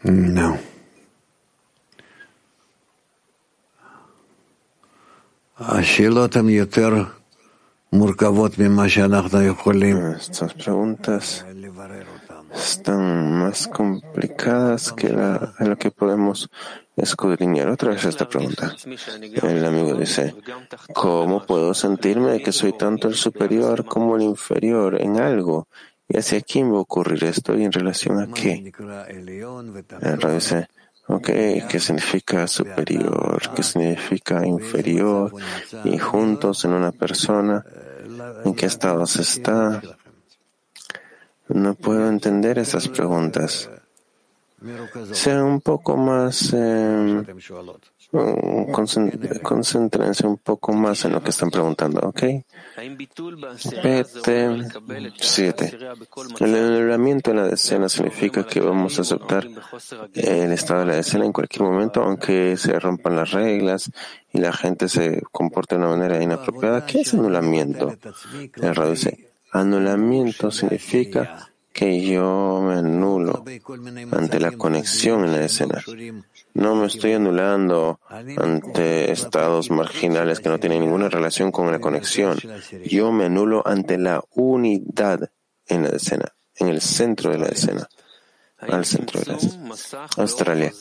No. Estas preguntas están más complicadas que lo que podemos escudriñar. Otra vez esta pregunta. El amigo dice, ¿cómo puedo sentirme que soy tanto el superior como el inferior en algo? ¿Y hacia quién va a ocurrir esto y en relación a qué? El dice, Ok, ¿qué significa superior? ¿Qué significa inferior? Y juntos en una persona, ¿en qué estado se está? No puedo entender esas preguntas. sean un poco más eh, concéntrense un poco más en lo que están preguntando, ¿ok? PT 7. El anulamiento en la decena significa que vamos a aceptar el estado de la decena en cualquier momento, aunque se rompan las reglas y la gente se comporte de una manera inapropiada. ¿Qué es anulamiento? El dice, anulamiento significa que yo me anulo ante la conexión en la escena. No me estoy anulando ante estados marginales que no tienen ninguna relación con la conexión. Yo me anulo ante la unidad en la escena, en el centro de la escena, al centro de. Australia.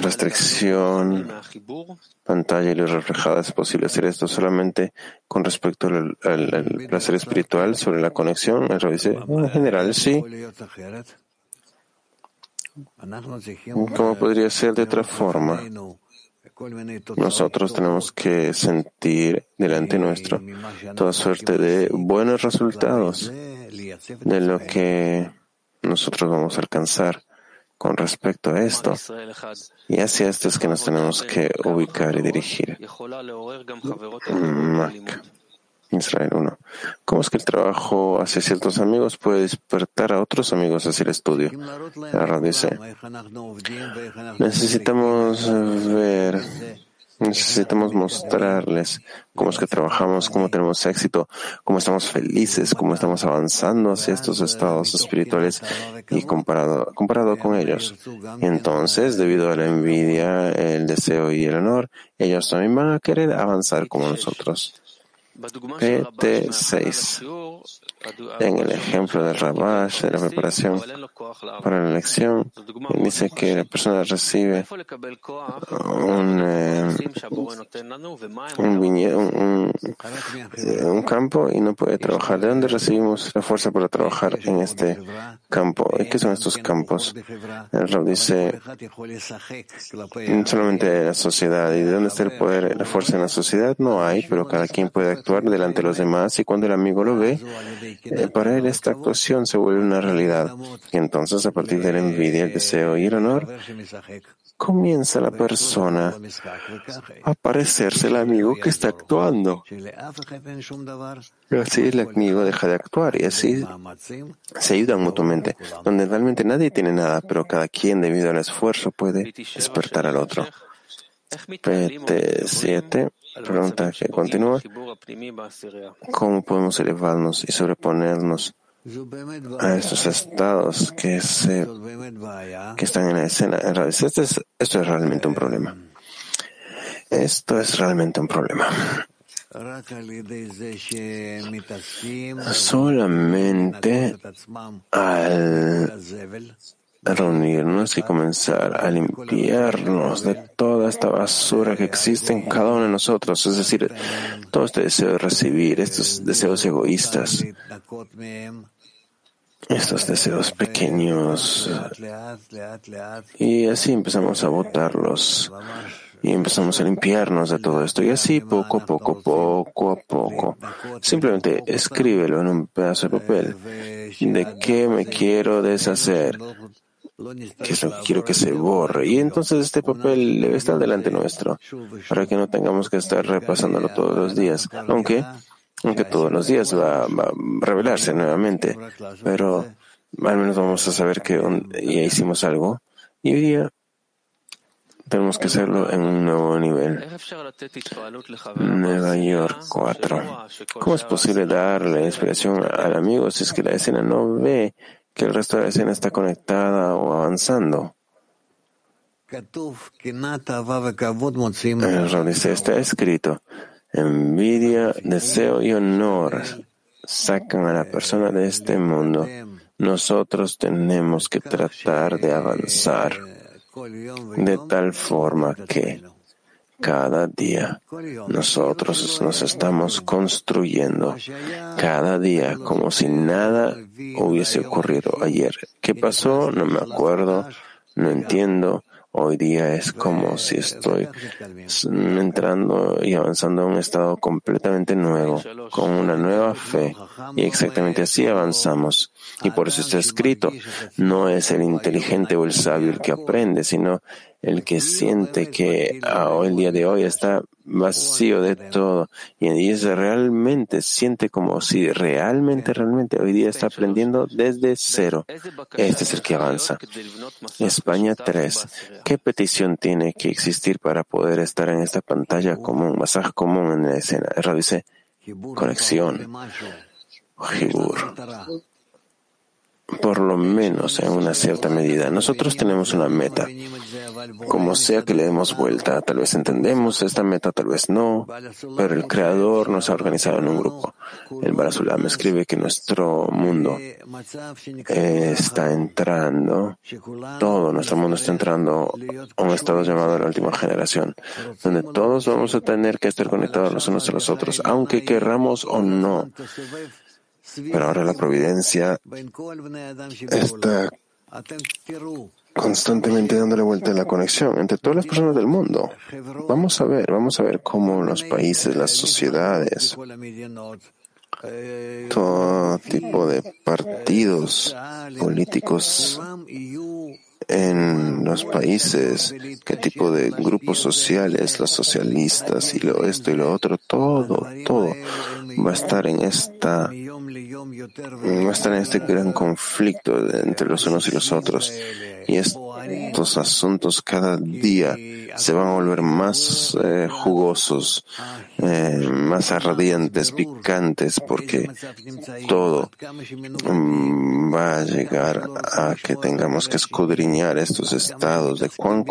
Restricción, pantalla y luz reflejada. ¿Es posible hacer esto solamente con respecto al, placer espiritual sobre la conexión? En general, sí. ¿Cómo podría ser de otra forma? Nosotros tenemos que sentir delante nuestro toda suerte de buenos resultados de lo que nosotros vamos a alcanzar con respecto a esto. Y hacia esto es que nos tenemos que ubicar y dirigir. Israel 1. ¿Cómo es que el trabajo hacia ciertos amigos puede despertar a otros amigos hacia el estudio? La dice, necesitamos ver, necesitamos mostrarles cómo es que trabajamos, cómo tenemos éxito, cómo estamos felices, cómo estamos avanzando hacia estos estados espirituales y comparado, comparado con ellos. Entonces, debido a la envidia, el deseo y el honor, ellos también van a querer avanzar como nosotros. PT6. En el ejemplo del Rabash, de la preparación para la elección, dice que la persona recibe un, eh, un, un, campo y no puede trabajar. ¿De dónde recibimos la fuerza para trabajar en este campo? ¿Y qué son estos campos? El Rab dice solamente la sociedad. ¿Y de dónde está el poder, la fuerza en la sociedad? No hay, pero cada quien puede actuar delante de los demás y cuando el amigo lo ve, eh, para él esta actuación se vuelve una realidad. Y entonces, a partir de la envidia, el deseo y el honor, comienza la persona a parecerse el amigo que está actuando. Así el amigo deja de actuar y así se ayudan mutuamente, donde realmente nadie tiene nada, pero cada quien debido al esfuerzo puede despertar al otro. PT7 pregunta que continúa. ¿Cómo podemos elevarnos y sobreponernos a estos estados que, se, que están en la escena? Esto es, esto es realmente un problema. Esto es realmente un problema. Solamente al reunirnos y comenzar a limpiarnos de toda esta basura que existe en cada uno de nosotros, es decir, todo este deseo de recibir, estos deseos egoístas, estos deseos pequeños, y así empezamos a botarlos y empezamos a limpiarnos de todo esto. Y así poco a poco, poco a poco. Simplemente escríbelo en un pedazo de papel. ¿De qué me quiero deshacer? Que quiero que se borre. Y entonces este papel debe estar delante nuestro, para que no tengamos que estar repasándolo todos los días, aunque, aunque todos los días va, a revelarse nuevamente, pero al menos vamos a saber que ya hicimos algo y hoy día tenemos que hacerlo en un nuevo nivel. Nueva York 4. ¿Cómo es posible darle inspiración al amigo si es que la escena no ve que el resto de la escena está conectada o avanzando. El dice, está escrito, envidia, deseo y honor sacan a la persona de este mundo. Nosotros tenemos que tratar de avanzar de tal forma que cada día nosotros nos estamos construyendo, cada día como si nada hubiese ocurrido ayer. ¿Qué pasó? No me acuerdo, no entiendo. Hoy día es como si estoy entrando y avanzando a un estado completamente nuevo, con una nueva fe. Y exactamente así avanzamos. Y por eso está escrito, no es el inteligente o el sabio el que aprende, sino el que siente que oh, el día de hoy está vacío de todo y es realmente siente como si realmente, realmente hoy día está aprendiendo desde cero. Este es el que avanza. España 3. ¿Qué petición tiene que existir para poder estar en esta pantalla común, masaje común en la escena? Dice, conexión. Jibur por lo menos en una cierta medida. Nosotros tenemos una meta. Como sea que le demos vuelta, tal vez entendemos esta meta, tal vez no, pero el Creador nos ha organizado en un grupo. El Barasulam escribe que nuestro mundo está entrando, todo nuestro mundo está entrando a un estado llamado la última generación, donde todos vamos a tener que estar conectados los unos a los otros, aunque querramos o no. Pero ahora la providencia está constantemente dándole vuelta a la conexión entre todas las personas del mundo. Vamos a ver, vamos a ver cómo los países, las sociedades, todo tipo de partidos políticos en los países, qué tipo de grupos sociales, los socialistas y lo esto y lo otro, todo, todo va a estar en esta, va a estar en este gran conflicto entre los unos y los otros. Y estos asuntos cada día se van a volver más eh, jugosos, eh, más ardientes, picantes, porque todo mm, va a llegar a que tengamos que escudriñar estos estados de cuán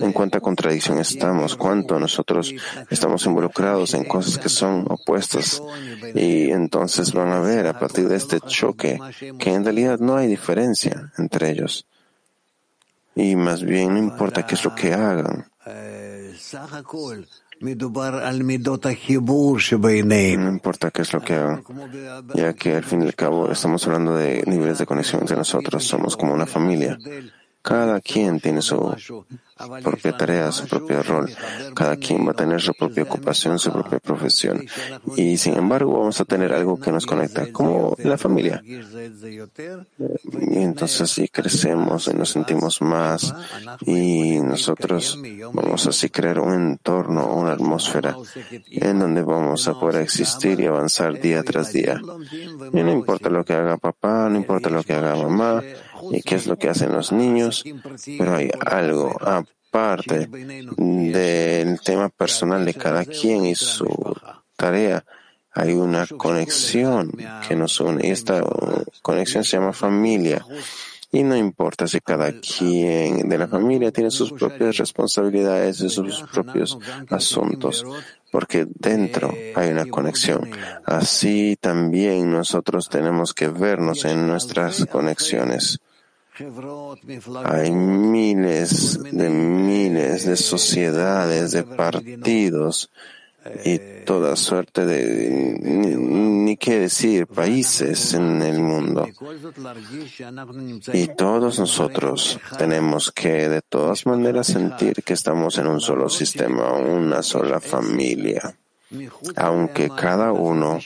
en cuánta contradicción estamos, cuánto nosotros estamos involucrados en cosas que son opuestas. Y entonces van a ver a partir de este choque que en realidad no hay diferencia entre ellos. Y más bien no importa qué es lo que hagan. No importa qué es lo que hagan, ya que al fin y al cabo estamos hablando de niveles de conexión entre nosotros, somos como una familia. Cada quien tiene su propia tarea, su propio rol. Cada quien va a tener su propia ocupación, su propia profesión. Y sin embargo vamos a tener algo que nos conecta, como la familia. Y entonces así crecemos y nos sentimos más y nosotros vamos así crear un entorno, una atmósfera en donde vamos a poder existir y avanzar día tras día. Y no importa lo que haga papá, no importa lo que haga mamá, y qué es lo que hacen los niños, pero hay algo aparte del tema personal de cada quien y su tarea. Hay una conexión que nos une y esta conexión se llama familia. Y no importa si cada quien de la familia tiene sus propias responsabilidades y sus propios asuntos, porque dentro hay una conexión. Así también nosotros tenemos que vernos en nuestras conexiones. Hay miles de miles de sociedades, de partidos y toda suerte de, ni, qué decir, países en el mundo. Y todos nosotros tenemos que de todas maneras sentir que estamos en un solo sistema, una sola familia, aunque cada uno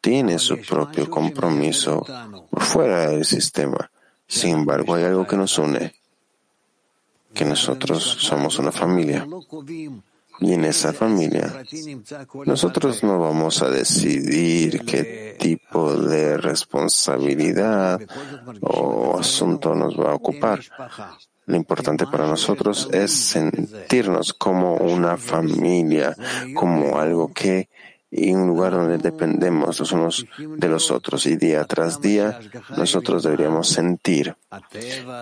tiene su propio compromiso fuera del sistema. Sin embargo, hay algo que nos une, que nosotros somos una familia. Y en esa familia, nosotros no vamos a decidir qué tipo de responsabilidad o asunto nos va a ocupar. Lo importante para nosotros es sentirnos como una familia, como algo que y un lugar donde dependemos los unos de los otros. Y día tras día nosotros deberíamos sentir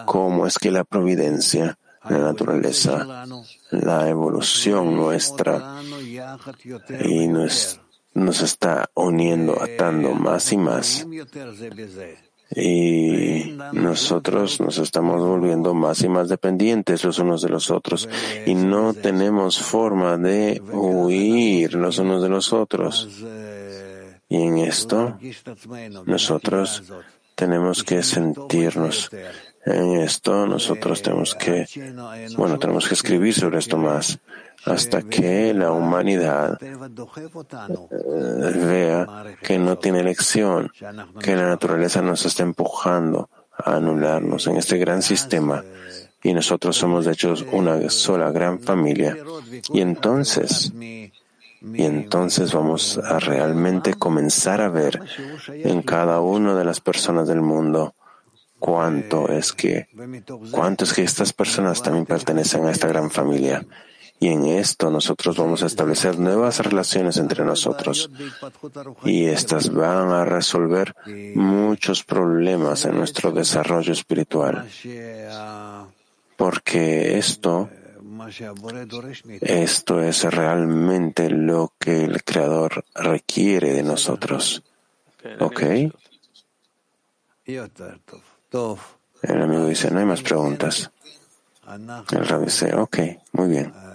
cómo es que la providencia, la naturaleza, la evolución nuestra y nos, nos está uniendo, atando más y más y nosotros nos estamos volviendo más y más dependientes los unos de los otros. Y no tenemos forma de huir los unos de los otros. Y en esto nosotros tenemos que sentirnos. En esto nosotros tenemos que, bueno, tenemos que escribir sobre esto más hasta que la humanidad eh, vea que no tiene elección, que la naturaleza nos está empujando a anularnos en este gran sistema y nosotros somos de hecho una sola gran familia. Y entonces, y entonces vamos a realmente comenzar a ver en cada una de las personas del mundo cuánto es que, cuánto es que estas personas también pertenecen a esta gran familia. Y en esto nosotros vamos a establecer nuevas relaciones entre nosotros. Y estas van a resolver muchos problemas en nuestro desarrollo espiritual. Porque esto, esto es realmente lo que el Creador requiere de nosotros. ¿Ok? El amigo dice, no hay más preguntas. El rabbi dice, ok, muy bien.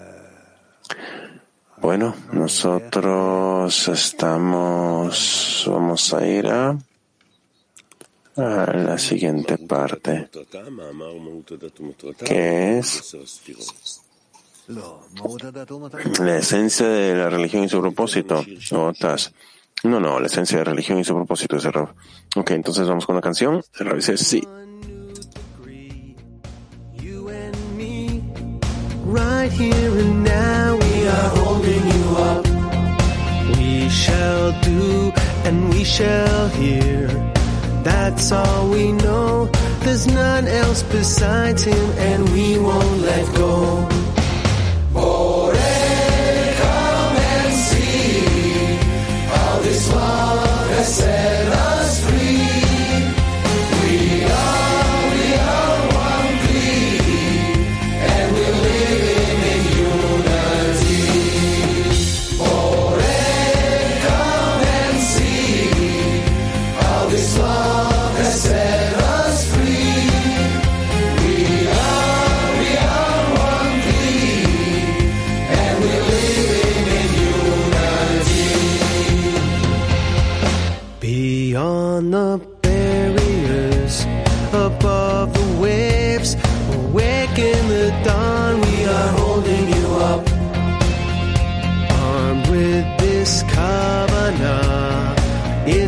Bueno, nosotros estamos, vamos a ir a, a la siguiente parte, que es la esencia de la religión y su propósito. Otras. No, no, la esencia de la religión y su propósito es error. Ok, entonces vamos con la canción. Dice sí. Are holding you up. We shall do and we shall hear. That's all we know. There's none else besides him and we won't let go.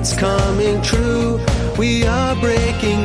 It's coming true. We are breaking